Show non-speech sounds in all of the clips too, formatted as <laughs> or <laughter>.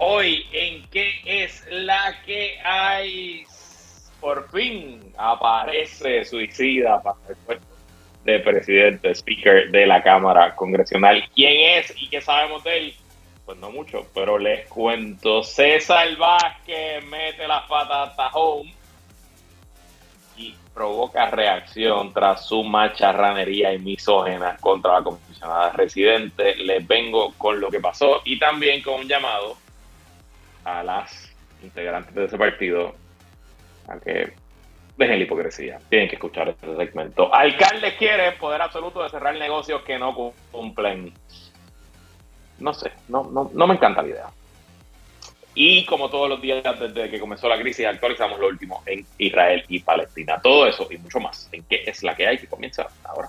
Hoy en qué es la que hay. Por fin aparece suicida para el puesto de presidente, speaker de la Cámara Congresional. ¿Quién es y qué sabemos de él? Pues no mucho, pero les cuento. César Vázquez mete las patas a home y provoca reacción tras su macharranería y misógena contra la comisionada residente. Les vengo con lo que pasó y también con un llamado a las integrantes de ese partido a que dejen la hipocresía. Tienen que escuchar este segmento. Alcalde quiere poder absoluto de cerrar negocios que no cumplen. No sé, no, no, no me encanta la idea. Y como todos los días desde que comenzó la crisis, actualizamos lo último en Israel y Palestina. Todo eso y mucho más en qué es la que hay que comienza ahora.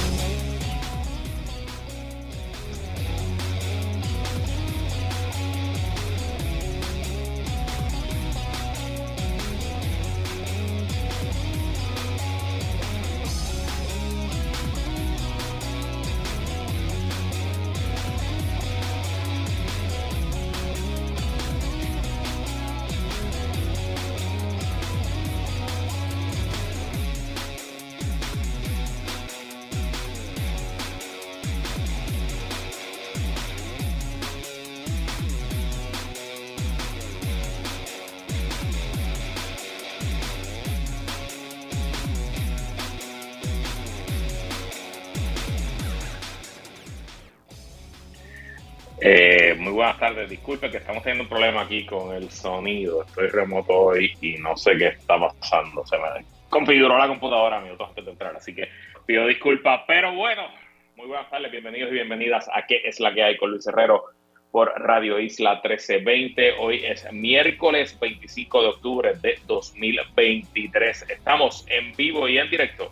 Eh, muy buenas tardes, disculpe que estamos teniendo un problema aquí con el sonido. Estoy remoto hoy y no sé qué está pasando. Se me configuró la computadora minutos antes de entrar, así que pido disculpas. Pero bueno, muy buenas tardes, bienvenidos y bienvenidas a ¿Qué es la que hay con Luis Herrero por Radio Isla 1320? Hoy es miércoles 25 de octubre de 2023. Estamos en vivo y en directo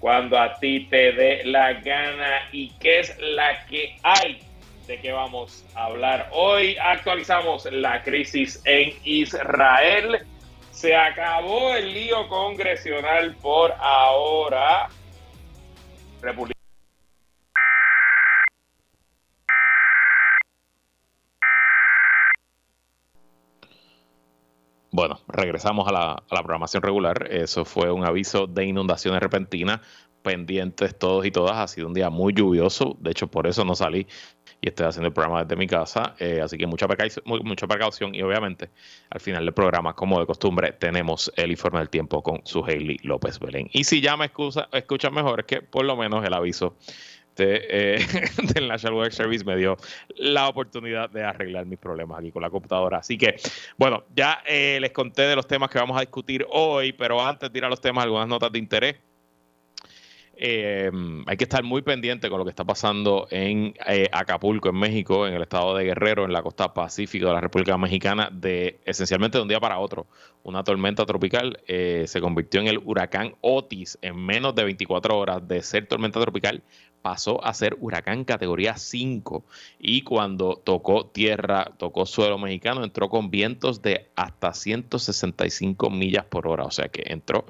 cuando a ti te dé la gana y qué es la que hay de qué vamos a hablar. Hoy actualizamos la crisis en Israel. Se acabó el lío congresional por ahora. República Bueno, regresamos a la, a la, programación regular. Eso fue un aviso de inundaciones repentinas, pendientes todos y todas. Ha sido un día muy lluvioso. De hecho, por eso no salí y estoy haciendo el programa desde mi casa. Eh, así que mucha precaución, mucha precaución y obviamente al final del programa, como de costumbre, tenemos el informe del tiempo con su Hailey López Belén. Y si ya me excusa, escuchan mejor, es que por lo menos el aviso eh, <laughs> del National Weather Service me dio la oportunidad de arreglar mis problemas aquí con la computadora. Así que, bueno, ya eh, les conté de los temas que vamos a discutir hoy, pero antes de ir a los temas, algunas notas de interés. Eh, hay que estar muy pendiente con lo que está pasando en eh, Acapulco, en México, en el estado de Guerrero, en la costa pacífica de la República Mexicana, de esencialmente de un día para otro. Una tormenta tropical eh, se convirtió en el huracán Otis en menos de 24 horas de ser tormenta tropical pasó a ser huracán categoría 5 y cuando tocó tierra, tocó suelo mexicano, entró con vientos de hasta 165 millas por hora, o sea que entró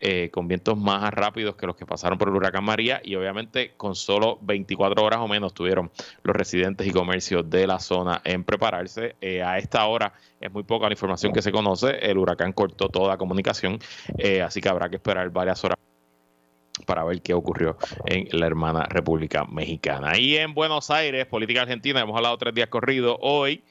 eh, con vientos más rápidos que los que pasaron por el huracán María y obviamente con solo 24 horas o menos tuvieron los residentes y comercios de la zona en prepararse. Eh, a esta hora es muy poca la información que se conoce, el huracán cortó toda comunicación, eh, así que habrá que esperar varias horas para ver qué ocurrió en la hermana República Mexicana. Y en Buenos Aires, política argentina, hemos hablado tres días corridos. Hoy,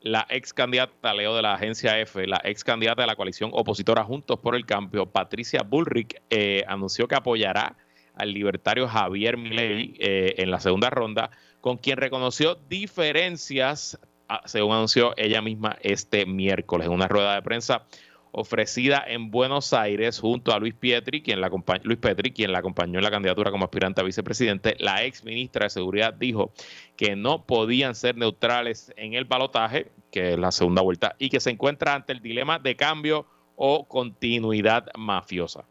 la ex candidata, Leo de la agencia F, la ex candidata de la coalición opositora Juntos por el Cambio, Patricia Bullrich, eh, anunció que apoyará al libertario Javier Milei eh, en la segunda ronda, con quien reconoció diferencias, ah, según anunció ella misma este miércoles en una rueda de prensa ofrecida en Buenos Aires junto a Luis Pietri, quien la Luis Petri, quien la acompañó en la candidatura como aspirante a vicepresidente. La ex ministra de Seguridad dijo que no podían ser neutrales en el balotaje, que es la segunda vuelta, y que se encuentra ante el dilema de cambio o continuidad mafiosa.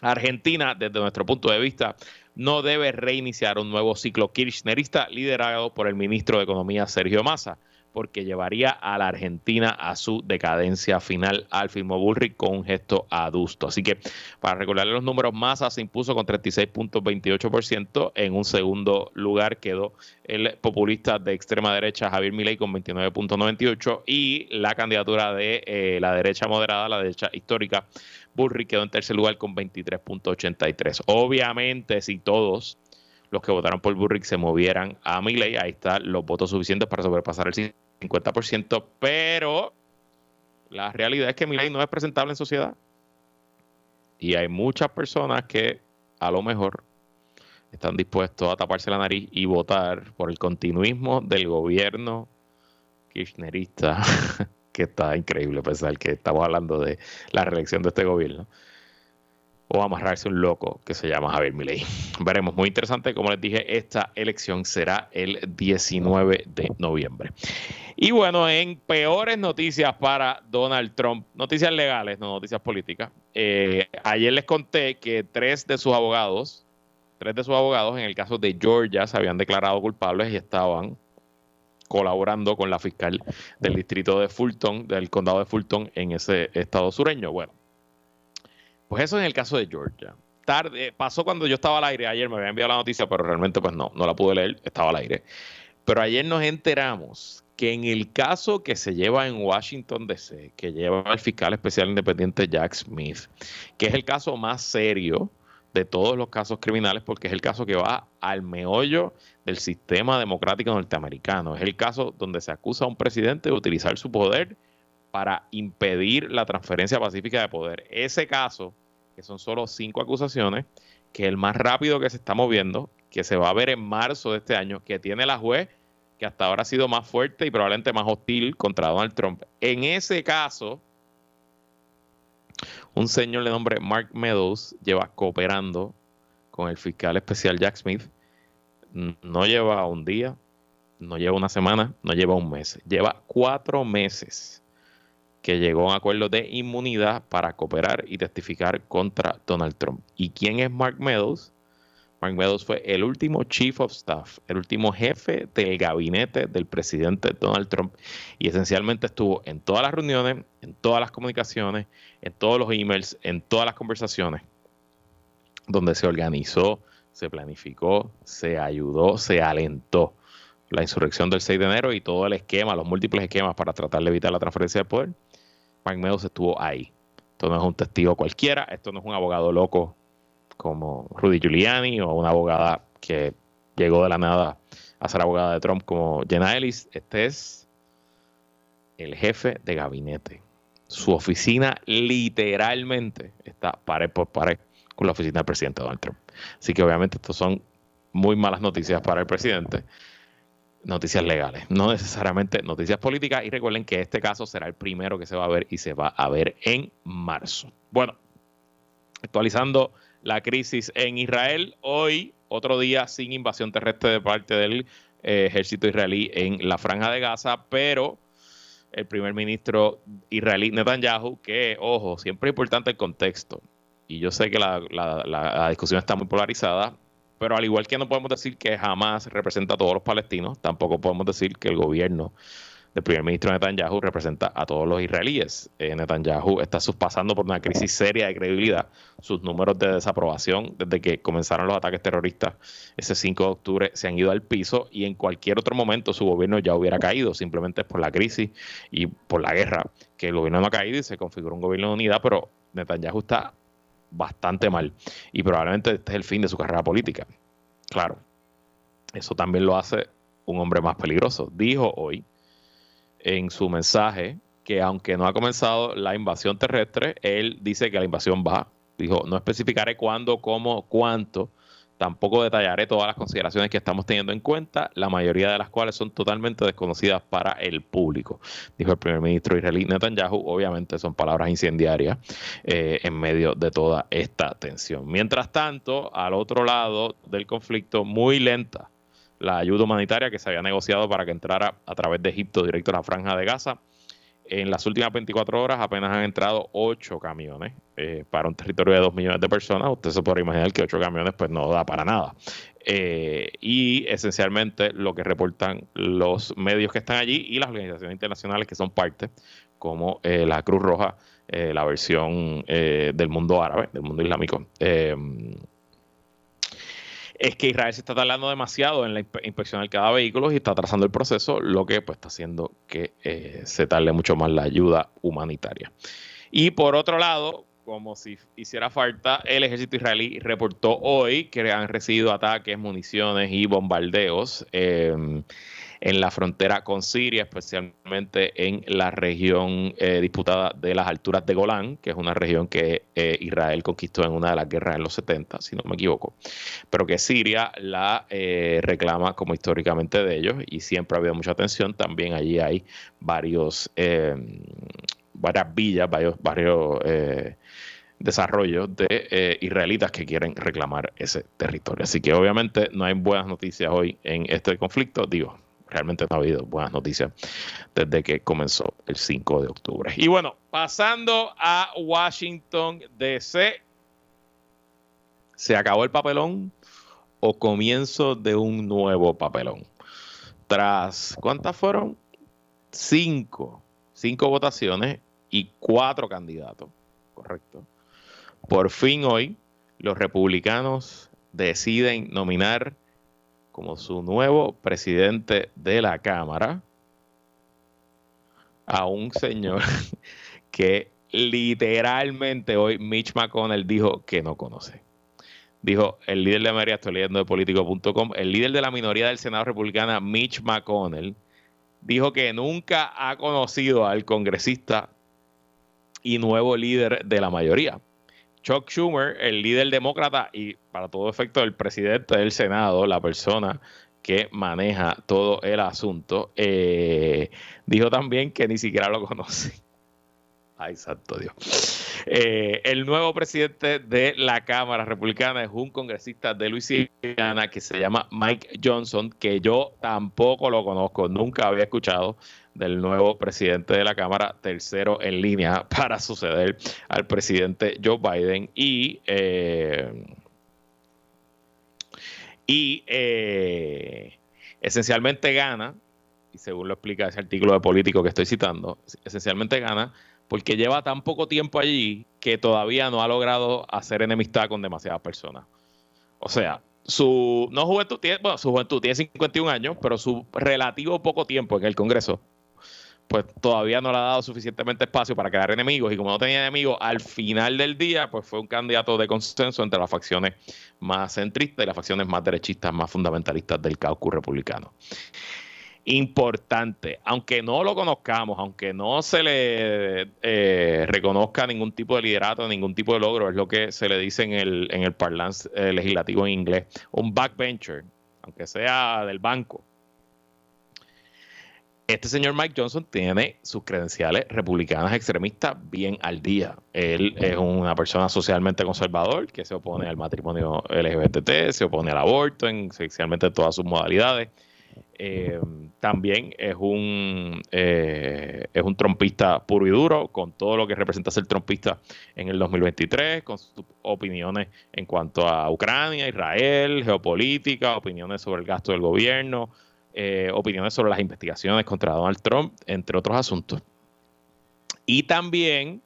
Argentina, desde nuestro punto de vista, no debe reiniciar un nuevo ciclo kirchnerista liderado por el ministro de Economía Sergio Massa porque llevaría a la Argentina a su decadencia final, al firmó Bullrich con un gesto adusto. Así que para recordarle los números, Massa se impuso con 36.28%, en un segundo lugar quedó el populista de extrema derecha Javier Milei con 29.98 y la candidatura de eh, la derecha moderada, la derecha histórica, Bullrich quedó en tercer lugar con 23.83. Obviamente, si todos los que votaron por Burrick se movieran a Milley. Ahí están los votos suficientes para sobrepasar el 50%, pero la realidad es que Milley no es presentable en sociedad. Y hay muchas personas que a lo mejor están dispuestos a taparse la nariz y votar por el continuismo del gobierno kirchnerista, <laughs> que está increíble pensar que estamos hablando de la reelección de este gobierno o amarrarse un loco que se llama Javier Milei. <laughs> Veremos, muy interesante, como les dije, esta elección será el 19 de noviembre. Y bueno, en peores noticias para Donald Trump, noticias legales, no noticias políticas, eh, ayer les conté que tres de sus abogados, tres de sus abogados en el caso de Georgia se habían declarado culpables y estaban colaborando con la fiscal del distrito de Fulton, del condado de Fulton en ese estado sureño. Bueno, pues eso en el caso de Georgia. Tarde, pasó cuando yo estaba al aire, ayer me había enviado la noticia, pero realmente pues no, no la pude leer, estaba al aire. Pero ayer nos enteramos que en el caso que se lleva en Washington DC, que lleva el fiscal especial independiente Jack Smith, que es el caso más serio de todos los casos criminales, porque es el caso que va al meollo del sistema democrático norteamericano. Es el caso donde se acusa a un presidente de utilizar su poder para impedir la transferencia pacífica de poder. Ese caso, que son solo cinco acusaciones, que es el más rápido que se está moviendo, que se va a ver en marzo de este año, que tiene la juez que hasta ahora ha sido más fuerte y probablemente más hostil contra Donald Trump. En ese caso, un señor de nombre Mark Meadows lleva cooperando con el fiscal especial Jack Smith. No lleva un día, no lleva una semana, no lleva un mes, lleva cuatro meses que llegó a un acuerdo de inmunidad para cooperar y testificar contra Donald Trump. ¿Y quién es Mark Meadows? Mark Meadows fue el último chief of staff, el último jefe del gabinete del presidente Donald Trump y esencialmente estuvo en todas las reuniones, en todas las comunicaciones, en todos los emails, en todas las conversaciones donde se organizó, se planificó, se ayudó, se alentó la insurrección del 6 de enero y todo el esquema, los múltiples esquemas para tratar de evitar la transferencia de poder Mark Meadows estuvo ahí. Esto no es un testigo cualquiera, esto no es un abogado loco como Rudy Giuliani o una abogada que llegó de la nada a ser abogada de Trump como Jenna Ellis. Este es el jefe de gabinete. Su oficina literalmente está pared por pared con la oficina del presidente Donald Trump. Así que obviamente estos son muy malas noticias para el presidente noticias legales, no necesariamente noticias políticas. Y recuerden que este caso será el primero que se va a ver y se va a ver en marzo. Bueno, actualizando la crisis en Israel, hoy otro día sin invasión terrestre de parte del eh, ejército israelí en la franja de Gaza, pero el primer ministro israelí Netanyahu, que, ojo, siempre es importante el contexto. Y yo sé que la discusión está muy polarizada, pero al igual que no podemos decir que jamás representa a todos los palestinos, tampoco podemos decir que el gobierno del primer ministro Netanyahu representa a todos los israelíes. Eh, Netanyahu está pasando por una crisis seria de credibilidad. Sus números de desaprobación desde que comenzaron los ataques terroristas ese 5 de octubre se han ido al piso y en cualquier otro momento su gobierno ya hubiera caído, simplemente por la crisis y por la guerra, que el gobierno no ha caído y se configuró un gobierno de unidad, pero Netanyahu está bastante mal. Y probablemente este es el fin de su carrera política. Claro, eso también lo hace un hombre más peligroso. Dijo hoy en su mensaje que aunque no ha comenzado la invasión terrestre, él dice que la invasión va. Dijo, no especificaré cuándo, cómo, cuánto, Tampoco detallaré todas las consideraciones que estamos teniendo en cuenta, la mayoría de las cuales son totalmente desconocidas para el público, dijo el primer ministro israelí Netanyahu. Obviamente son palabras incendiarias eh, en medio de toda esta tensión. Mientras tanto, al otro lado del conflicto, muy lenta la ayuda humanitaria que se había negociado para que entrara a través de Egipto directo a la franja de Gaza en las últimas 24 horas apenas han entrado 8 camiones eh, para un territorio de 2 millones de personas. Usted se puede imaginar que 8 camiones pues no da para nada. Eh, y esencialmente lo que reportan los medios que están allí y las organizaciones internacionales que son parte, como eh, la Cruz Roja, la versión del mundo árabe, del mundo islámico es que Israel se está tardando demasiado en la inspeccionar cada vehículo y está atrasando el proceso, lo que pues, está haciendo que eh, se tarde mucho más la ayuda humanitaria. Y por otro lado, como si hiciera falta, el ejército israelí reportó hoy que han recibido ataques, municiones y bombardeos. Eh, en la frontera con Siria, especialmente en la región eh, disputada de las alturas de Golán, que es una región que eh, Israel conquistó en una de las guerras en los 70, si no me equivoco, pero que Siria la eh, reclama como históricamente de ellos y siempre ha habido mucha atención. También allí hay varios, varias villas, varios varios desarrollos de israelitas que quieren reclamar ese territorio. Así que obviamente no hay buenas noticias hoy en este conflicto. Digo, realmente no ha habido buenas noticias desde que comenzó el 5 de octubre. Y bueno, pasando a Washington, D.C., ¿se acabó el papelón o comienzo de un nuevo papelón? Tras, ¿cuántas fueron? Cinco. Cinco votaciones y cuatro candidatos. Correcto. Por fin hoy, los republicanos deciden nominar como su nuevo presidente de la Cámara a un señor <laughs> que literalmente hoy Mitch McConnell dijo que no conoce. Dijo el líder de América, estoy leyendo de político.com, el líder de la minoría del Senado republicana, Mitch McConnell, dijo que nunca ha conocido al congresista y nuevo líder de la mayoría. Chuck Schumer, el líder demócrata y para todo efecto el presidente del Senado, la persona que maneja todo el asunto, eh, dijo también que ni siquiera lo conoce. <laughs> Ay, santo Dios. Eh, el nuevo presidente de la Cámara Republicana es un congresista de Luisiana que se llama Mike Johnson, que yo tampoco lo conozco, nunca había escuchado del nuevo presidente de la Cámara, tercero en línea <laughs> para suceder al presidente Joe Biden y eh, y eh, esencialmente gana, y según lo explica ese artículo de político que estoy citando, esencialmente gana porque lleva tan poco tiempo allí que todavía no ha logrado hacer enemistad con demasiadas personas. O sea, su no juventud tiene, bueno, su juventud tiene 51 años, pero su relativo poco tiempo en el Congreso pues todavía no le ha dado suficientemente espacio para crear enemigos y como no tenía enemigos, al final del día, pues fue un candidato de consenso entre las facciones más centristas y las facciones más derechistas, más fundamentalistas del caucus republicano. Importante, aunque no lo conozcamos, aunque no se le eh, reconozca ningún tipo de liderato, ningún tipo de logro, es lo que se le dice en el, en el parlance eh, legislativo en inglés, un backbencher, aunque sea del banco, este señor Mike Johnson tiene sus credenciales republicanas extremistas bien al día. Él es una persona socialmente conservador que se opone al matrimonio LGBT, se opone al aborto, en, esencialmente todas sus modalidades. Eh, también es un eh, es un trompista puro y duro con todo lo que representa ser trompista en el 2023 con sus opiniones en cuanto a Ucrania, Israel, geopolítica, opiniones sobre el gasto del gobierno, eh, opiniones sobre las investigaciones contra Donald Trump, entre otros asuntos. Y también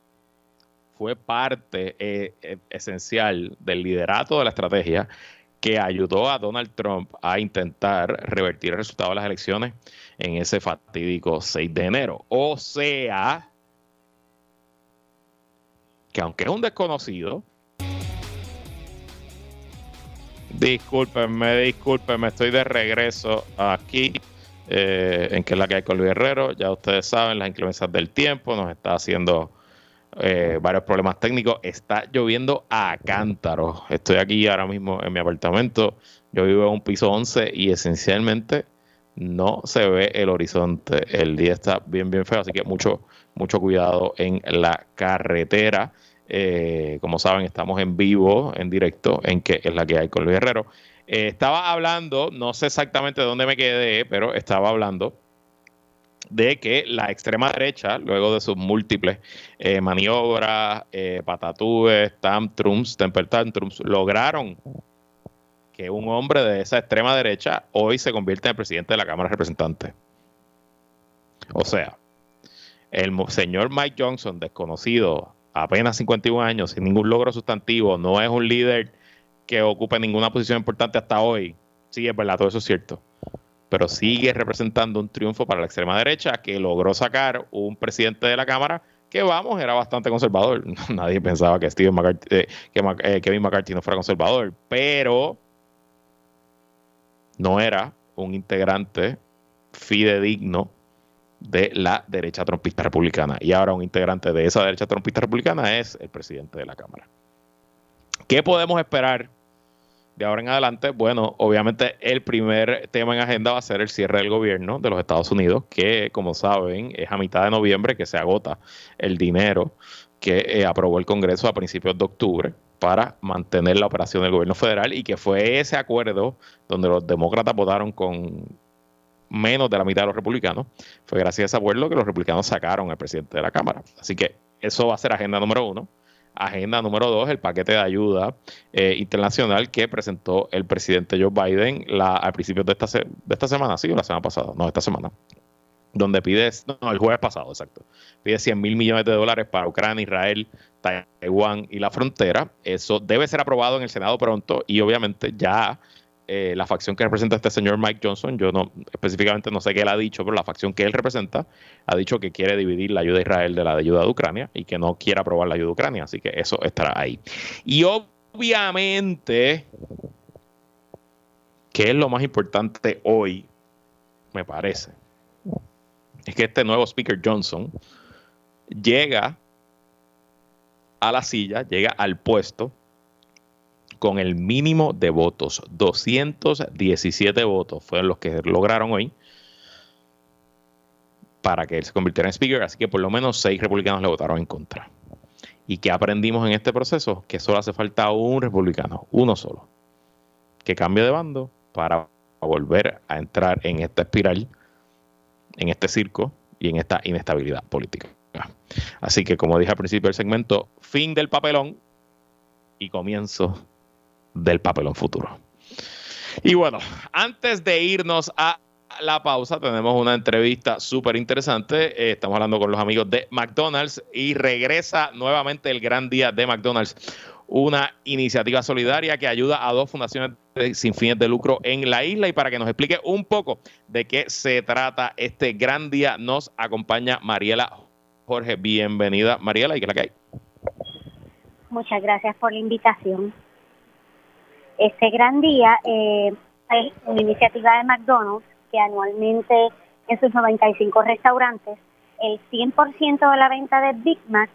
fue parte eh, eh, esencial del liderato de la estrategia que ayudó a Donald Trump a intentar revertir el resultado de las elecciones en ese fatídico 6 de enero. O sea, que aunque es un desconocido, Discúlpenme, discúlpenme, estoy de regreso aquí eh, en que es la que hay con Luis Herrero. Ya ustedes saben, las inclemencias del tiempo nos está haciendo eh, varios problemas técnicos. Está lloviendo a cántaros. Estoy aquí ahora mismo en mi apartamento. Yo vivo en un piso 11 y esencialmente no se ve el horizonte. El día está bien, bien feo, así que mucho, mucho cuidado en la carretera. Eh, como saben, estamos en vivo, en directo, en que es la que hay con Luis Herrero. Eh, estaba hablando, no sé exactamente dónde me quedé, pero estaba hablando de que la extrema derecha, luego de sus múltiples eh, maniobras, patatúes, tantrums, temper tantrums, lograron que un hombre de esa extrema derecha hoy se convierte en presidente de la Cámara de Representantes. O sea, el señor Mike Johnson, desconocido, apenas 51 años, sin ningún logro sustantivo, no es un líder que ocupe ninguna posición importante hasta hoy. Sí, es verdad, todo eso es cierto. Pero sigue representando un triunfo para la extrema derecha que logró sacar un presidente de la Cámara que, vamos, era bastante conservador. <laughs> Nadie pensaba que, Steven eh, que eh, Kevin McCarthy no fuera conservador, pero no era un integrante fidedigno de la derecha trompista republicana. Y ahora un integrante de esa derecha trompista republicana es el presidente de la Cámara. ¿Qué podemos esperar de ahora en adelante? Bueno, obviamente el primer tema en agenda va a ser el cierre del gobierno de los Estados Unidos, que como saben es a mitad de noviembre que se agota el dinero que eh, aprobó el Congreso a principios de octubre para mantener la operación del gobierno federal y que fue ese acuerdo donde los demócratas votaron con menos de la mitad de los republicanos, fue gracias a ese acuerdo que los republicanos sacaron al presidente de la Cámara. Así que eso va a ser agenda número uno. Agenda número dos, el paquete de ayuda eh, internacional que presentó el presidente Joe Biden la, al principio de esta, de esta semana, sí, o la semana pasada, no, esta semana donde pide, no, el jueves pasado, exacto, pide 100 mil millones de dólares para Ucrania, Israel, Taiwán y la frontera. Eso debe ser aprobado en el Senado pronto y obviamente ya eh, la facción que representa este señor Mike Johnson, yo no específicamente no sé qué él ha dicho, pero la facción que él representa ha dicho que quiere dividir la ayuda a Israel de la ayuda de Ucrania y que no quiere aprobar la ayuda a Ucrania, así que eso estará ahí. Y obviamente, ¿qué es lo más importante hoy? Me parece es que este nuevo Speaker Johnson llega a la silla, llega al puesto con el mínimo de votos. 217 votos fueron los que lograron hoy para que él se convirtiera en Speaker, así que por lo menos seis republicanos le votaron en contra. ¿Y qué aprendimos en este proceso? Que solo hace falta un republicano, uno solo, que cambie de bando para volver a entrar en esta espiral en este circo y en esta inestabilidad política. Así que, como dije al principio del segmento, fin del papelón y comienzo del papelón futuro. Y bueno, antes de irnos a la pausa, tenemos una entrevista súper interesante. Eh, estamos hablando con los amigos de McDonald's y regresa nuevamente el gran día de McDonald's una iniciativa solidaria que ayuda a dos fundaciones sin fines de lucro en la isla. Y para que nos explique un poco de qué se trata este gran día, nos acompaña Mariela Jorge. Bienvenida, Mariela, ¿y qué es la que? Muchas gracias por la invitación. Este gran día eh, es una iniciativa de McDonald's que anualmente en sus 95 restaurantes, el 100% de la venta de Big Mac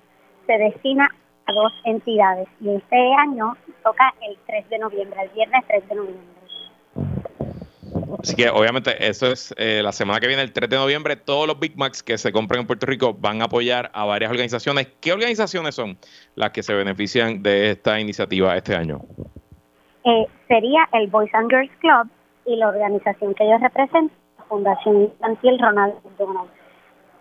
se destina dos entidades y este año toca el 3 de noviembre, el viernes 3 de noviembre. Así que obviamente eso es eh, la semana que viene, el 3 de noviembre, todos los Big Macs que se compran en Puerto Rico van a apoyar a varias organizaciones. ¿Qué organizaciones son las que se benefician de esta iniciativa este año? Eh, sería el Boys and Girls Club y la organización que ellos representan, la Fundación Infantil Ronald McDonald.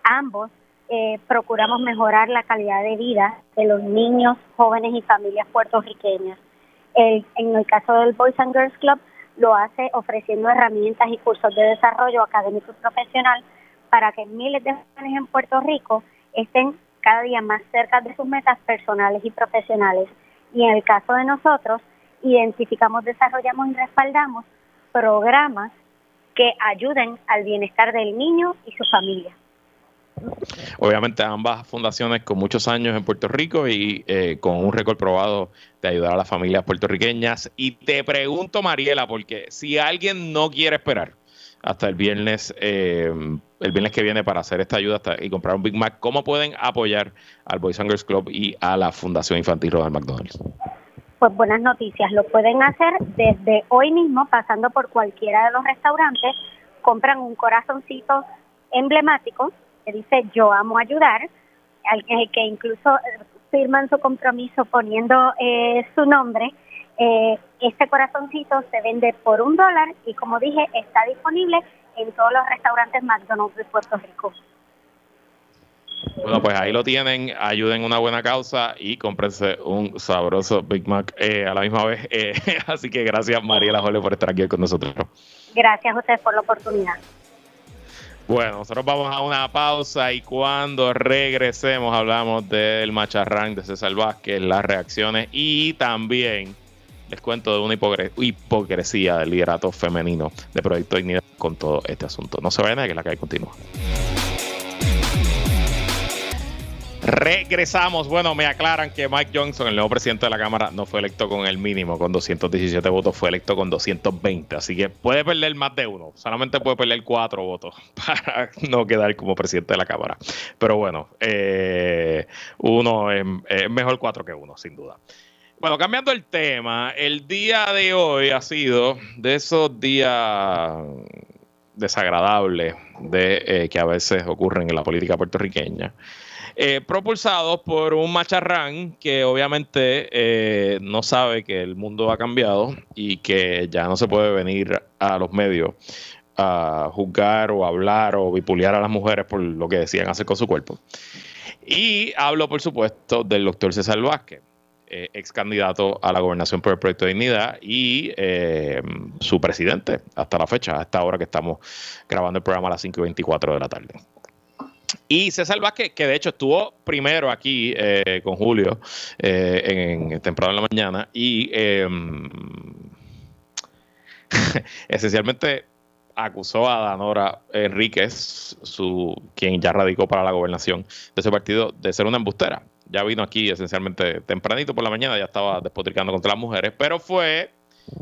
Ambos eh, procuramos mejorar la calidad de vida de los niños, jóvenes y familias puertorriqueñas. en el caso del Boys and Girls Club, lo hace ofreciendo herramientas y cursos de desarrollo académico y profesional para que miles de jóvenes en Puerto Rico estén cada día más cerca de sus metas personales y profesionales. Y en el caso de nosotros, identificamos, desarrollamos y respaldamos programas que ayuden al bienestar del niño y su familia. Obviamente ambas fundaciones con muchos años en Puerto Rico y eh, con un récord probado de ayudar a las familias puertorriqueñas. Y te pregunto, Mariela, porque si alguien no quiere esperar hasta el viernes eh, el viernes que viene para hacer esta ayuda y comprar un Big Mac, ¿cómo pueden apoyar al Boys and Girls Club y a la Fundación Infantil Ronald McDonald's? Pues buenas noticias, lo pueden hacer desde hoy mismo, pasando por cualquiera de los restaurantes, compran un corazoncito emblemático que dice yo amo ayudar, al que incluso eh, firman su compromiso poniendo eh, su nombre. Eh, este corazoncito se vende por un dólar y como dije está disponible en todos los restaurantes McDonald's de Puerto Rico. Bueno, pues ahí lo tienen, ayuden una buena causa y cómprense un sabroso Big Mac eh, a la misma vez. Eh, <laughs> así que gracias Mariela Jole por estar aquí con nosotros. Gracias a ustedes por la oportunidad. Bueno, nosotros vamos a una pausa y cuando regresemos hablamos del macharrán de César Vázquez, las reacciones y también les cuento de una hipocresía del liderato femenino de Proyecto Dignidad con todo este asunto. No se vayan a que la calle continúa. Regresamos. Bueno, me aclaran que Mike Johnson, el nuevo presidente de la Cámara, no fue electo con el mínimo, con 217 votos, fue electo con 220. Así que puede perder más de uno. Solamente puede perder cuatro votos <laughs> para no quedar como presidente de la Cámara. Pero bueno, eh, uno es, mejor cuatro que uno, sin duda. Bueno, cambiando el tema, el día de hoy ha sido de esos días desagradables de, eh, que a veces ocurren en la política puertorriqueña. Eh, propulsados por un macharrán que obviamente eh, no sabe que el mundo ha cambiado y que ya no se puede venir a los medios a juzgar o hablar o bipulear a las mujeres por lo que decían hacer con su cuerpo. Y hablo, por supuesto, del doctor César Vázquez, eh, ex candidato a la gobernación por el proyecto de dignidad y su presidente hasta la fecha, hasta ahora que estamos grabando el programa a las 5 y 24 de la tarde. Y César Vázquez, que de hecho estuvo primero aquí eh, con Julio eh, en, temprano en la mañana y em, <laughs> esencialmente acusó a Danora Enríquez, su, quien ya radicó para la gobernación de ese partido, de ser una embustera. Ya vino aquí esencialmente tempranito por la mañana, ya estaba despotricando contra las mujeres, pero fue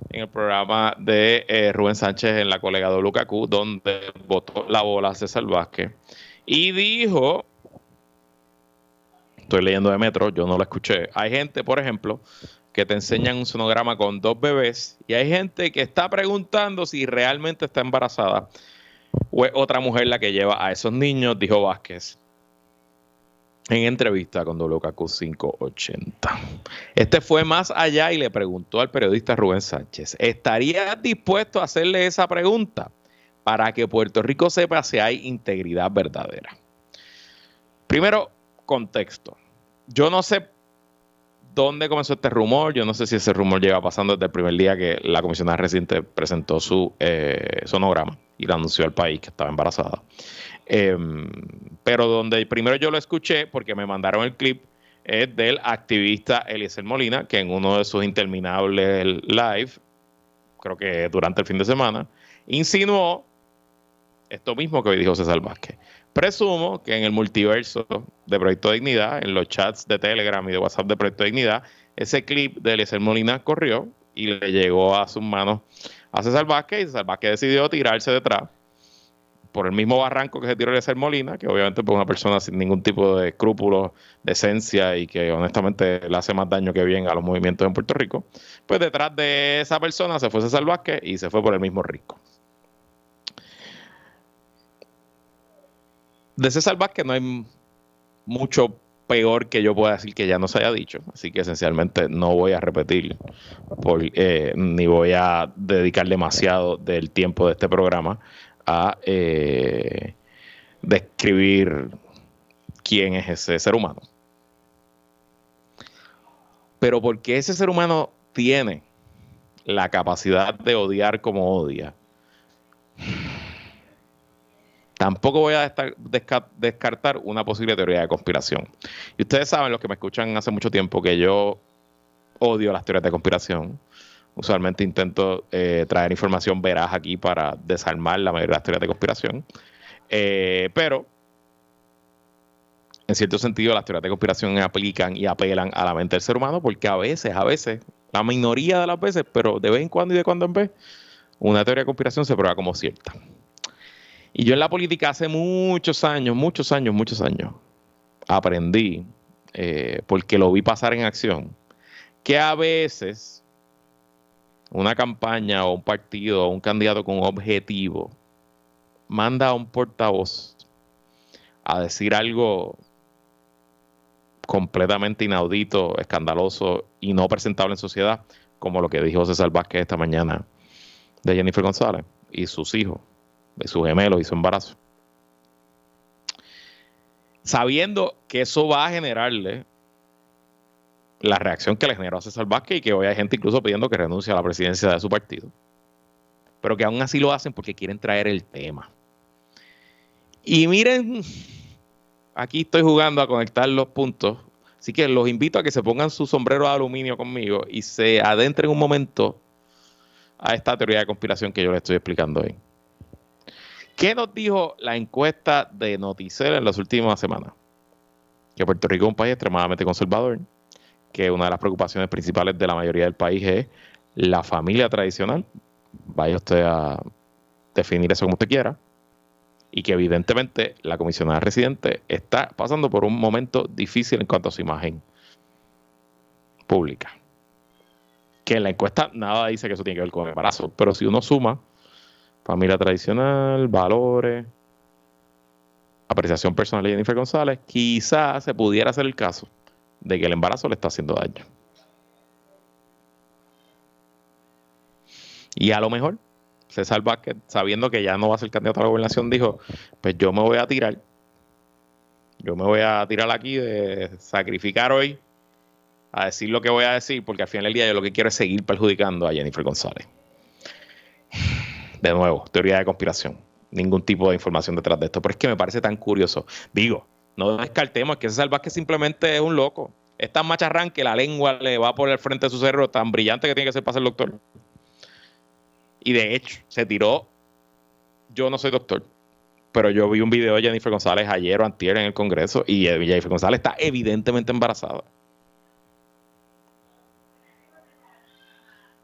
en el programa de eh, Rubén Sánchez en la colega Lukaku, donde votó la bola César Vázquez y dijo, estoy leyendo de Metro, yo no lo escuché, hay gente, por ejemplo, que te enseñan un sonograma con dos bebés y hay gente que está preguntando si realmente está embarazada o es otra mujer la que lleva a esos niños, dijo Vázquez en entrevista con WKQ 580. Este fue más allá y le preguntó al periodista Rubén Sánchez, ¿estaría dispuesto a hacerle esa pregunta? Para que Puerto Rico sepa si hay integridad verdadera. Primero, contexto. Yo no sé dónde comenzó este rumor, yo no sé si ese rumor lleva pasando desde el primer día que la comisionada reciente presentó su eh, sonograma y le anunció al país que estaba embarazada. Em, pero donde primero yo lo escuché, porque me mandaron el clip, es del activista Eliezer Molina, que en uno de sus interminables live, creo que durante el fin de semana, insinuó esto mismo que hoy dijo César Vázquez. Presumo que en el multiverso de Proyecto Dignidad, en los chats de Telegram y de WhatsApp de Proyecto Dignidad, ese clip de Eliezer Molina corrió y le llegó a sus manos a César Vázquez y César Vázquez decidió tirarse detrás por el mismo barranco que se tiró Eliezer Molina, que obviamente es una persona sin ningún tipo de escrúpulos, de esencia y que honestamente le hace más daño que bien a los movimientos en Puerto Rico, pues detrás de esa persona se fue César Vázquez y se fue por el mismo rico. De César Vázquez no hay mucho peor que yo pueda decir que ya no se haya dicho. Así que esencialmente no voy a repetir eh, ni voy a dedicar demasiado del tiempo de este programa a eh, describir quién es ese ser humano. Pero porque ese ser humano tiene la capacidad de odiar como odia, Tampoco voy a descartar una posible teoría de conspiración. Y ustedes saben, los que me escuchan hace mucho tiempo, que yo odio las teorías de conspiración. Usualmente intento eh, traer información veraz aquí para desarmar la mayoría de las teorías de conspiración. Eh, pero, en cierto sentido, las teorías de conspiración aplican y apelan a la mente del ser humano porque a veces, a veces, la minoría de las veces, pero de vez en cuando y de cuando en vez, una teoría de conspiración se prueba como cierta. Y yo en la política hace muchos años, muchos años, muchos años, aprendí, eh, porque lo vi pasar en acción, que a veces una campaña o un partido o un candidato con un objetivo manda a un portavoz a decir algo completamente inaudito, escandaloso y no presentable en sociedad, como lo que dijo César Vázquez esta mañana de Jennifer González y sus hijos de su gemelo y su embarazo. Sabiendo que eso va a generarle la reacción que le generó a César Vázquez y que hoy hay gente incluso pidiendo que renuncie a la presidencia de su partido. Pero que aún así lo hacen porque quieren traer el tema. Y miren, aquí estoy jugando a conectar los puntos. Así que los invito a que se pongan su sombrero de aluminio conmigo y se adentren un momento a esta teoría de conspiración que yo les estoy explicando hoy. ¿Qué nos dijo la encuesta de Noticel en las últimas semanas? Que Puerto Rico es un país extremadamente conservador, que una de las preocupaciones principales de la mayoría del país es la familia tradicional. Vaya usted a definir eso como usted quiera. Y que evidentemente la comisionada residente está pasando por un momento difícil en cuanto a su imagen pública. Que en la encuesta nada dice que eso tiene que ver con el embarazo, pero si uno suma familia tradicional, valores, apreciación personal de Jennifer González, quizás se pudiera hacer el caso de que el embarazo le está haciendo daño. Y a lo mejor César Vázquez, sabiendo que ya no va a ser candidato a la gobernación, dijo, pues yo me voy a tirar, yo me voy a tirar aquí de sacrificar hoy a decir lo que voy a decir, porque al final del día yo lo que quiero es seguir perjudicando a Jennifer González de nuevo, teoría de conspiración. Ningún tipo de información detrás de esto. Pero es que me parece tan curioso. Digo, no descartemos que ese que simplemente es un loco. Es tan macharrán que la lengua le va por el frente de su cerebro, tan brillante que tiene que ser para ser doctor. Y de hecho, se tiró. Yo no soy doctor, pero yo vi un video de Jennifer González ayer o antier en el Congreso y Jennifer González está evidentemente embarazada.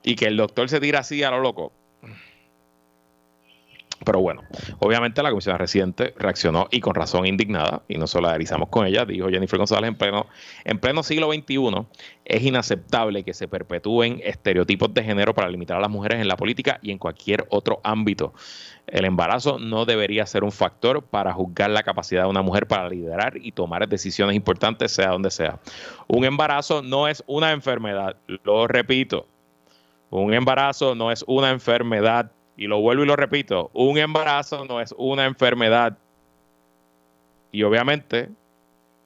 Y que el doctor se tira así a lo loco. Pero bueno, obviamente la comisión residente reaccionó y con razón indignada, y nos solidarizamos con ella, dijo Jennifer González en pleno, en pleno siglo XXI, es inaceptable que se perpetúen estereotipos de género para limitar a las mujeres en la política y en cualquier otro ámbito. El embarazo no debería ser un factor para juzgar la capacidad de una mujer para liderar y tomar decisiones importantes, sea donde sea. Un embarazo no es una enfermedad, lo repito, un embarazo no es una enfermedad y lo vuelvo y lo repito, un embarazo no es una enfermedad. Y obviamente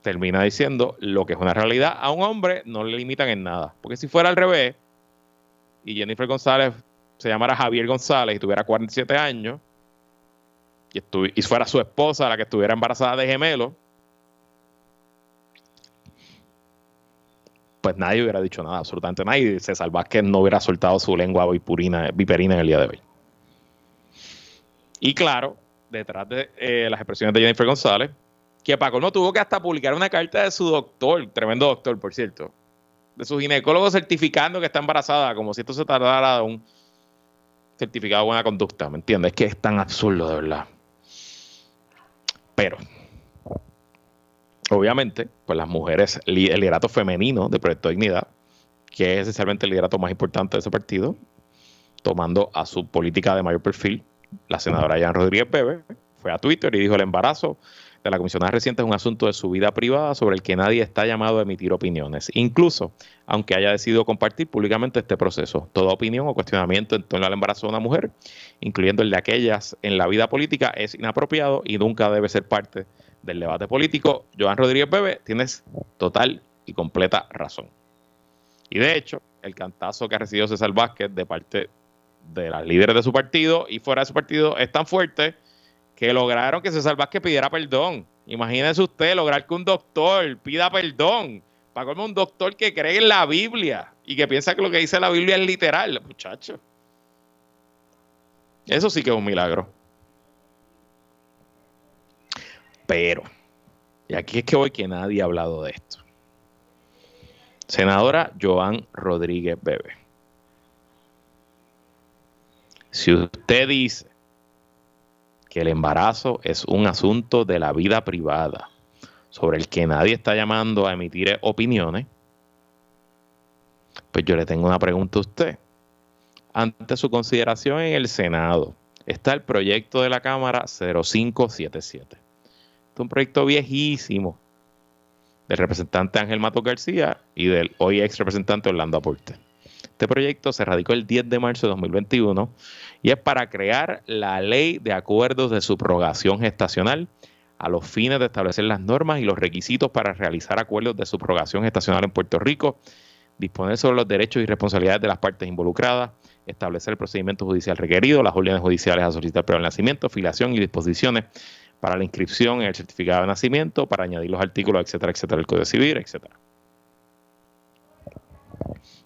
termina diciendo lo que es una realidad. A un hombre no le limitan en nada. Porque si fuera al revés, y Jennifer González se llamara Javier González y tuviera 47 años, y, y fuera su esposa la que estuviera embarazada de gemelo, pues nadie hubiera dicho nada, absolutamente nadie. César Vázquez no hubiera soltado su lengua viperina en el día de hoy. Y claro, detrás de eh, las expresiones de Jennifer González, que Paco no tuvo que hasta publicar una carta de su doctor, tremendo doctor, por cierto, de su ginecólogo certificando que está embarazada, como si esto se tardara un certificado de buena conducta, ¿me entiendes? Es que es tan absurdo, de verdad. Pero, obviamente, pues las mujeres, el liderato femenino de Proyecto Dignidad, que es esencialmente el liderato más importante de ese partido, tomando a su política de mayor perfil, la senadora Jan Rodríguez Bebe fue a Twitter y dijo el embarazo de la comisionada reciente es un asunto de su vida privada sobre el que nadie está llamado a emitir opiniones, incluso aunque haya decidido compartir públicamente este proceso. Toda opinión o cuestionamiento en torno al embarazo de una mujer, incluyendo el de aquellas en la vida política, es inapropiado y nunca debe ser parte del debate político. Joan Rodríguez Bebe, tienes total y completa razón. Y de hecho, el cantazo que ha recibido César Vázquez de parte de las líderes de su partido y fuera de su partido es tan fuerte que lograron que César Vázquez pidiera perdón. Imagínese usted lograr que un doctor pida perdón. Para como un doctor que cree en la Biblia y que piensa que lo que dice la Biblia es literal, muchacho. Eso sí que es un milagro. Pero, y aquí es que hoy que nadie ha hablado de esto. Senadora Joan Rodríguez Bebe. Si usted dice que el embarazo es un asunto de la vida privada, sobre el que nadie está llamando a emitir opiniones, pues yo le tengo una pregunta a usted. Ante su consideración en el Senado está el proyecto de la Cámara 0577. es un proyecto viejísimo del representante Ángel Mato García y del hoy ex representante Orlando Aporte. Este proyecto se radicó el 10 de marzo de 2021 y es para crear la ley de acuerdos de subrogación gestacional a los fines de establecer las normas y los requisitos para realizar acuerdos de subrogación gestacional en Puerto Rico, disponer sobre los derechos y responsabilidades de las partes involucradas, establecer el procedimiento judicial requerido, las órdenes judiciales a solicitar prueba de nacimiento, filiación y disposiciones para la inscripción en el certificado de nacimiento, para añadir los artículos, etcétera, etcétera, del Código Civil, etcétera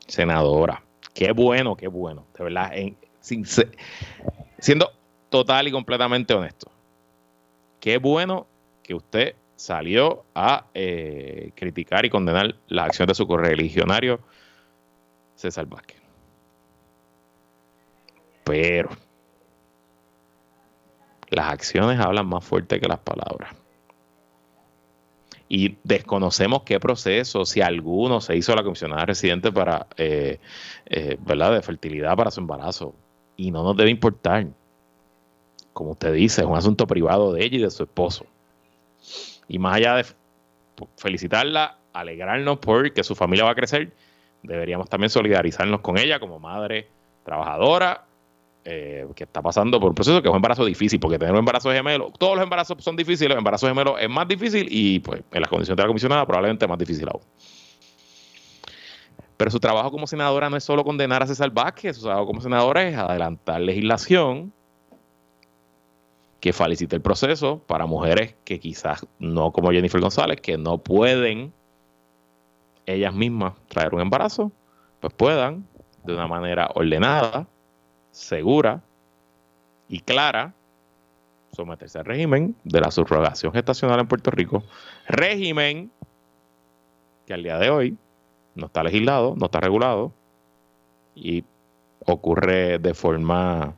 senadora. Qué bueno, qué bueno. De verdad, siendo total y completamente honesto. Qué bueno que usted salió a eh, criticar y condenar la acción de su correligionario César Vázquez. Pero las acciones hablan más fuerte que las palabras y desconocemos qué proceso, si alguno se hizo la comisionada residente para, eh, eh, ¿verdad?, de fertilidad para su embarazo. Y no nos debe importar. Como usted dice, es un asunto privado de ella y de su esposo. Y más allá de felicitarla, alegrarnos por que su familia va a crecer, deberíamos también solidarizarnos con ella como madre trabajadora eh, que está pasando por un proceso que es un embarazo difícil, porque tener un embarazo gemelo, todos los embarazos son difíciles, el embarazo gemelo es más difícil y pues en las condiciones de la comisionada probablemente más difícil aún. Pero su trabajo como senadora no es solo condenar a César Vázquez, su trabajo como senadora es adelantar legislación que felicite el proceso para mujeres que quizás no como Jennifer González, que no pueden ellas mismas traer un embarazo, pues puedan de una manera ordenada segura y clara someterse al régimen de la subrogación gestacional en Puerto Rico, régimen que al día de hoy no está legislado, no está regulado y ocurre de forma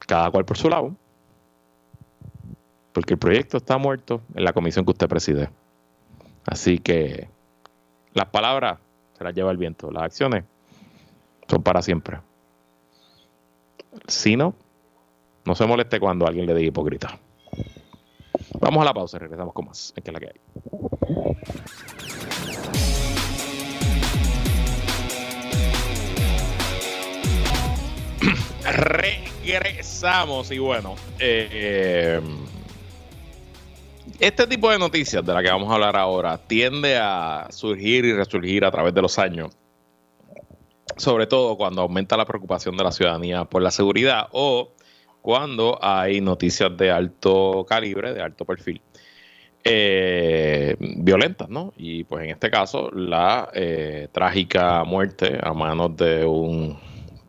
cada cual por su lado, porque el proyecto está muerto en la comisión que usted preside. Así que las palabras se las lleva el viento, las acciones son para siempre. Si no, no se moleste cuando alguien le diga hipócrita. Vamos a la pausa regresamos con más. Es que la que hay. <clears throat> Regresamos y bueno, eh, este tipo de noticias de la que vamos a hablar ahora tiende a surgir y resurgir a través de los años sobre todo cuando aumenta la preocupación de la ciudadanía por la seguridad o cuando hay noticias de alto calibre, de alto perfil, eh, violentas, ¿no? Y pues en este caso, la eh, trágica muerte a manos de un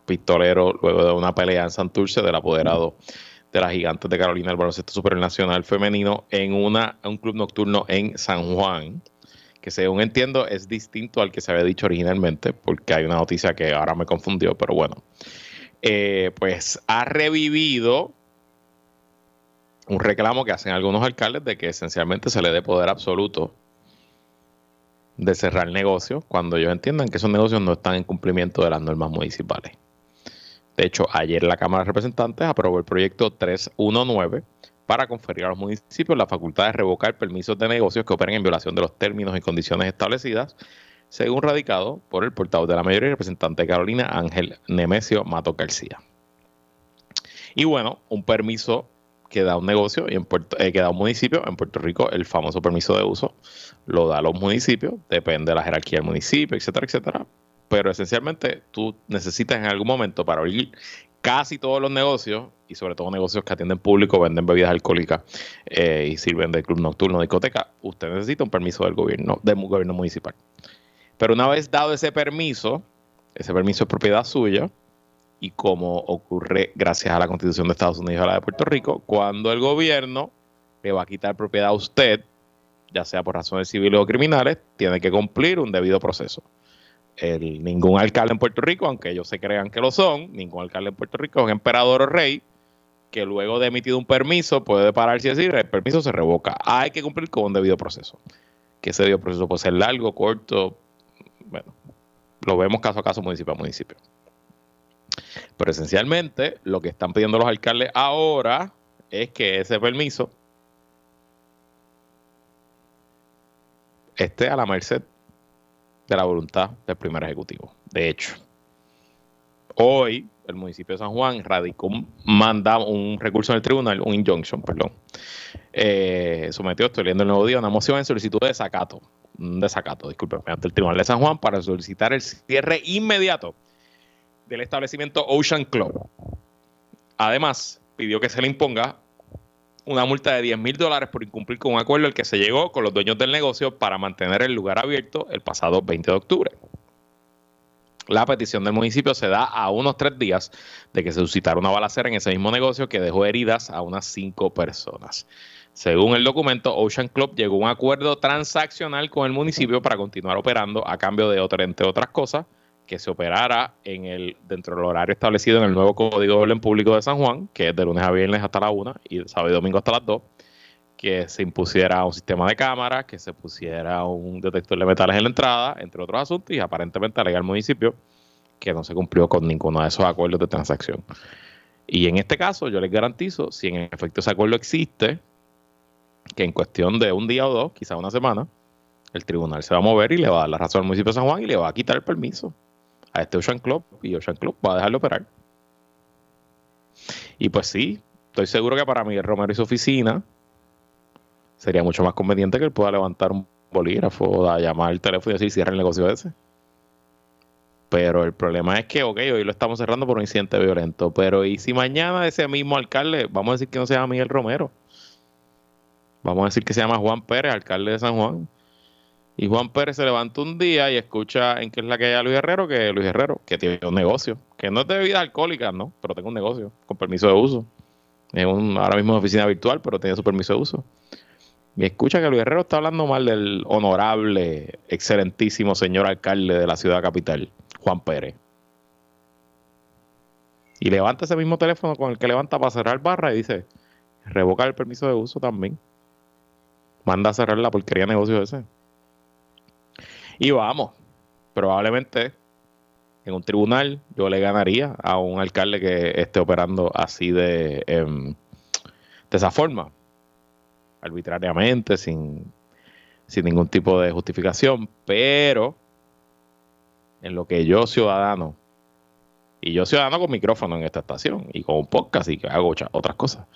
pistolero luego de una pelea en Santurce del apoderado de las gigantes de Carolina del baloncesto supernacional femenino en una, un club nocturno en San Juan que según entiendo es distinto al que se había dicho originalmente, porque hay una noticia que ahora me confundió, pero bueno, eh, pues ha revivido un reclamo que hacen algunos alcaldes de que esencialmente se le dé poder absoluto de cerrar negocios cuando ellos entiendan que esos negocios no están en cumplimiento de las normas municipales. De hecho, ayer la Cámara de Representantes aprobó el proyecto 319 para conferir a los municipios la facultad de revocar permisos de negocios que operen en violación de los términos y condiciones establecidas, según radicado por el portavoz de la mayoría y representante de Carolina, Ángel Nemesio Mato García. Y bueno, un permiso que da un negocio y en eh, que da un municipio, en Puerto Rico el famoso permiso de uso lo da a los municipios, depende de la jerarquía del municipio, etcétera, etcétera. Pero esencialmente tú necesitas en algún momento para abrir casi todos los negocios, y sobre todo negocios que atienden público, venden bebidas alcohólicas eh, y sirven de club nocturno, discoteca, usted necesita un permiso del gobierno, del gobierno municipal. Pero una vez dado ese permiso, ese permiso es propiedad suya, y como ocurre gracias a la Constitución de Estados Unidos y a la de Puerto Rico, cuando el gobierno le va a quitar propiedad a usted, ya sea por razones civiles o criminales, tiene que cumplir un debido proceso. El, ningún alcalde en Puerto Rico, aunque ellos se crean que lo son, ningún alcalde en Puerto Rico es emperador o rey que luego de emitido un permiso puede pararse y decir el permiso se revoca. Hay que cumplir con un debido proceso. Que ese debido proceso puede ser largo, corto, bueno, lo vemos caso a caso, municipio a municipio. Pero esencialmente lo que están pidiendo los alcaldes ahora es que ese permiso esté a la merced de la voluntad del primer ejecutivo. De hecho, hoy el municipio de San Juan radicó, manda un recurso en el tribunal, un injunction, perdón. Eh, sometió, estoy leyendo el nuevo día, una moción en solicitud de desacato, un desacato, disculpe, ante el tribunal de San Juan para solicitar el cierre inmediato del establecimiento Ocean Club. Además, pidió que se le imponga una multa de 10 mil dólares por incumplir con un acuerdo al que se llegó con los dueños del negocio para mantener el lugar abierto el pasado 20 de octubre. La petición del municipio se da a unos tres días de que se suscitara una balacera en ese mismo negocio que dejó heridas a unas cinco personas. Según el documento, Ocean Club llegó a un acuerdo transaccional con el municipio para continuar operando a cambio de, entre otras cosas, que se operara en el, dentro del horario establecido en el nuevo Código de Orden Público de San Juan, que es de lunes a viernes hasta la una y sábado y domingo hasta las 2, que se impusiera un sistema de cámaras, que se pusiera un detector de metales en la entrada, entre otros asuntos, y aparentemente alega al municipio que no se cumplió con ninguno de esos acuerdos de transacción. Y en este caso, yo les garantizo, si en efecto ese acuerdo existe, que en cuestión de un día o dos, quizá una semana, el tribunal se va a mover y le va a dar la razón al municipio de San Juan y le va a quitar el permiso a este Ocean Club y Ocean Club va a dejarlo operar. Y pues sí, estoy seguro que para Miguel Romero y su oficina sería mucho más conveniente que él pueda levantar un bolígrafo, a llamar al teléfono y decir cierra el negocio ese. Pero el problema es que, ok, hoy lo estamos cerrando por un incidente violento, pero ¿y si mañana ese mismo alcalde, vamos a decir que no se llama Miguel Romero, vamos a decir que se llama Juan Pérez, alcalde de San Juan, y Juan Pérez se levanta un día y escucha en qué es la que hay Luis Herrero, que Luis Herrero, que tiene un negocio, que no es de bebida alcohólica, no, pero tengo un negocio con permiso de uso. Es un, ahora mismo es oficina virtual, pero tiene su permiso de uso. Y escucha que Luis Herrero está hablando mal del honorable, excelentísimo señor alcalde de la ciudad capital, Juan Pérez. Y levanta ese mismo teléfono con el que levanta para cerrar barra y dice, revoca el permiso de uso también. Manda a cerrar la porquería de negocio ese. Y vamos, probablemente en un tribunal yo le ganaría a un alcalde que esté operando así de, em, de esa forma, arbitrariamente, sin, sin ningún tipo de justificación, pero en lo que yo ciudadano, y yo ciudadano con micrófono en esta estación y con un podcast y que hago otras cosas,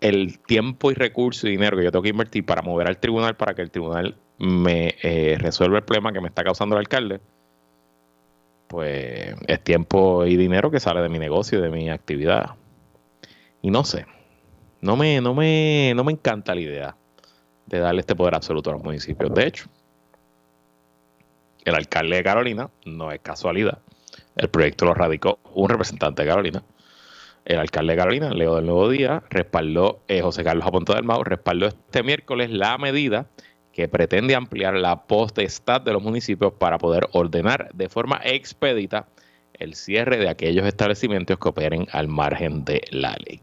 el tiempo y recursos y dinero que yo tengo que invertir para mover al tribunal para que el tribunal me eh, resuelva el problema que me está causando el alcalde, pues es tiempo y dinero que sale de mi negocio, de mi actividad. Y no sé, no me, no me, no me encanta la idea de darle este poder absoluto a los municipios. De hecho, el alcalde de Carolina no es casualidad. El proyecto lo radicó un representante de Carolina el alcalde de Carolina, Leo del Nuevo Día, respaldó, eh, José Carlos Aponto del Mau, respaldó este miércoles la medida que pretende ampliar la potestad de los municipios para poder ordenar de forma expedita el cierre de aquellos establecimientos que operen al margen de la ley.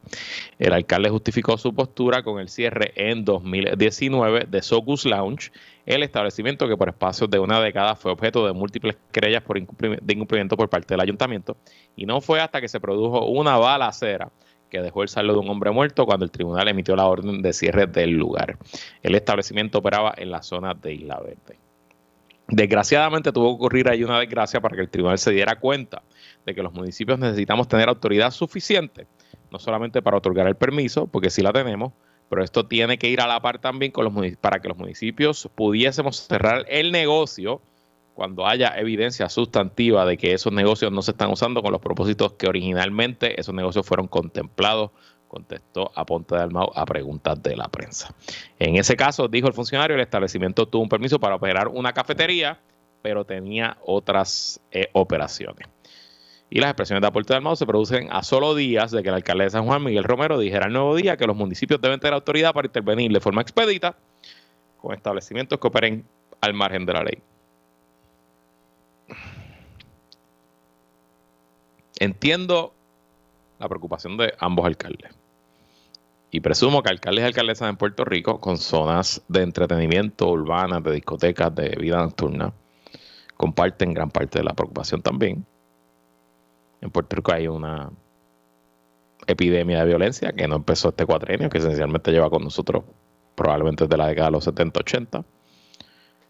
El alcalde justificó su postura con el cierre en 2019 de Socus Lounge, el establecimiento que por espacios de una década fue objeto de múltiples querellas por de incumplimiento por parte del ayuntamiento, y no fue hasta que se produjo una balacera que dejó el saldo de un hombre muerto cuando el tribunal emitió la orden de cierre del lugar. El establecimiento operaba en la zona de Isla Verde. Desgraciadamente tuvo que ocurrir ahí una desgracia para que el tribunal se diera cuenta de que los municipios necesitamos tener autoridad suficiente, no solamente para otorgar el permiso, porque sí la tenemos, pero esto tiene que ir a la par también con los para que los municipios pudiésemos cerrar el negocio cuando haya evidencia sustantiva de que esos negocios no se están usando con los propósitos que originalmente esos negocios fueron contemplados contestó a Ponte de Almao a preguntas de la prensa. En ese caso, dijo el funcionario, el establecimiento tuvo un permiso para operar una cafetería, pero tenía otras eh, operaciones. Y las expresiones de Aporte de Almado se producen a solo días de que el alcalde de San Juan, Miguel Romero, dijera al nuevo día que los municipios deben tener autoridad para intervenir de forma expedita con establecimientos que operen al margen de la ley. Entiendo la preocupación de ambos alcaldes. Y presumo que alcaldes y alcaldesas en Puerto Rico con zonas de entretenimiento urbanas, de discotecas, de vida nocturna, comparten gran parte de la preocupación también. En Puerto Rico hay una epidemia de violencia que no empezó este cuatrenio, que esencialmente lleva con nosotros probablemente desde la década de los 70-80.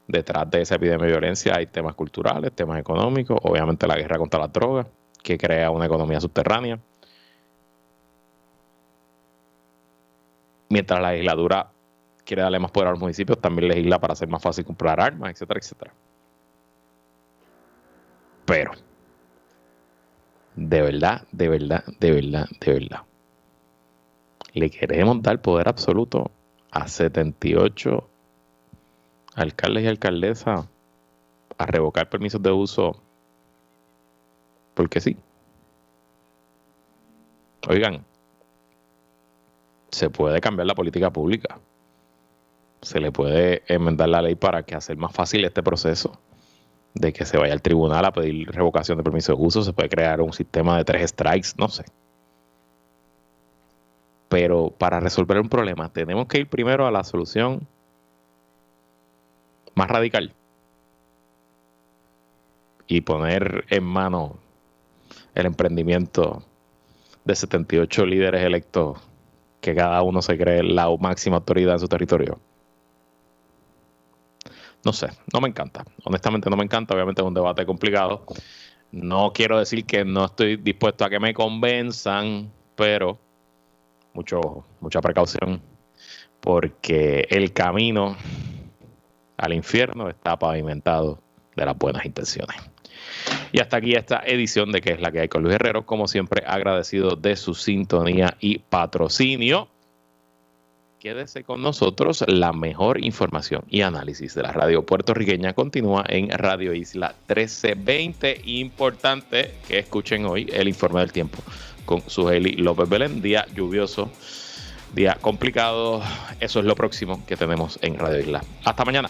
Detrás de esa epidemia de violencia hay temas culturales, temas económicos, obviamente la guerra contra las drogas, que crea una economía subterránea. Mientras la legislatura quiere darle más poder a los municipios, también legisla para hacer más fácil comprar armas, etcétera, etcétera. Pero, de verdad, de verdad, de verdad, de verdad, le queremos dar poder absoluto a 78 alcaldes y alcaldesas a revocar permisos de uso porque sí. Oigan, se puede cambiar la política pública. Se le puede enmendar la ley para que hacer más fácil este proceso de que se vaya al tribunal a pedir revocación de permiso de uso. Se puede crear un sistema de tres strikes, no sé. Pero para resolver un problema tenemos que ir primero a la solución más radical y poner en mano el emprendimiento de 78 líderes electos que cada uno se cree la máxima autoridad en su territorio. No sé, no me encanta. Honestamente no me encanta. Obviamente es un debate complicado. No quiero decir que no estoy dispuesto a que me convenzan, pero mucho, mucha precaución, porque el camino al infierno está pavimentado de las buenas intenciones. Y hasta aquí esta edición de que es la que hay con Luis Herrero, como siempre agradecido de su sintonía y patrocinio. Quédese con nosotros, la mejor información y análisis de la radio puertorriqueña continúa en Radio Isla 1320. Importante que escuchen hoy el informe del tiempo con Sujeli López Belén, día lluvioso, día complicado. Eso es lo próximo que tenemos en Radio Isla. Hasta mañana.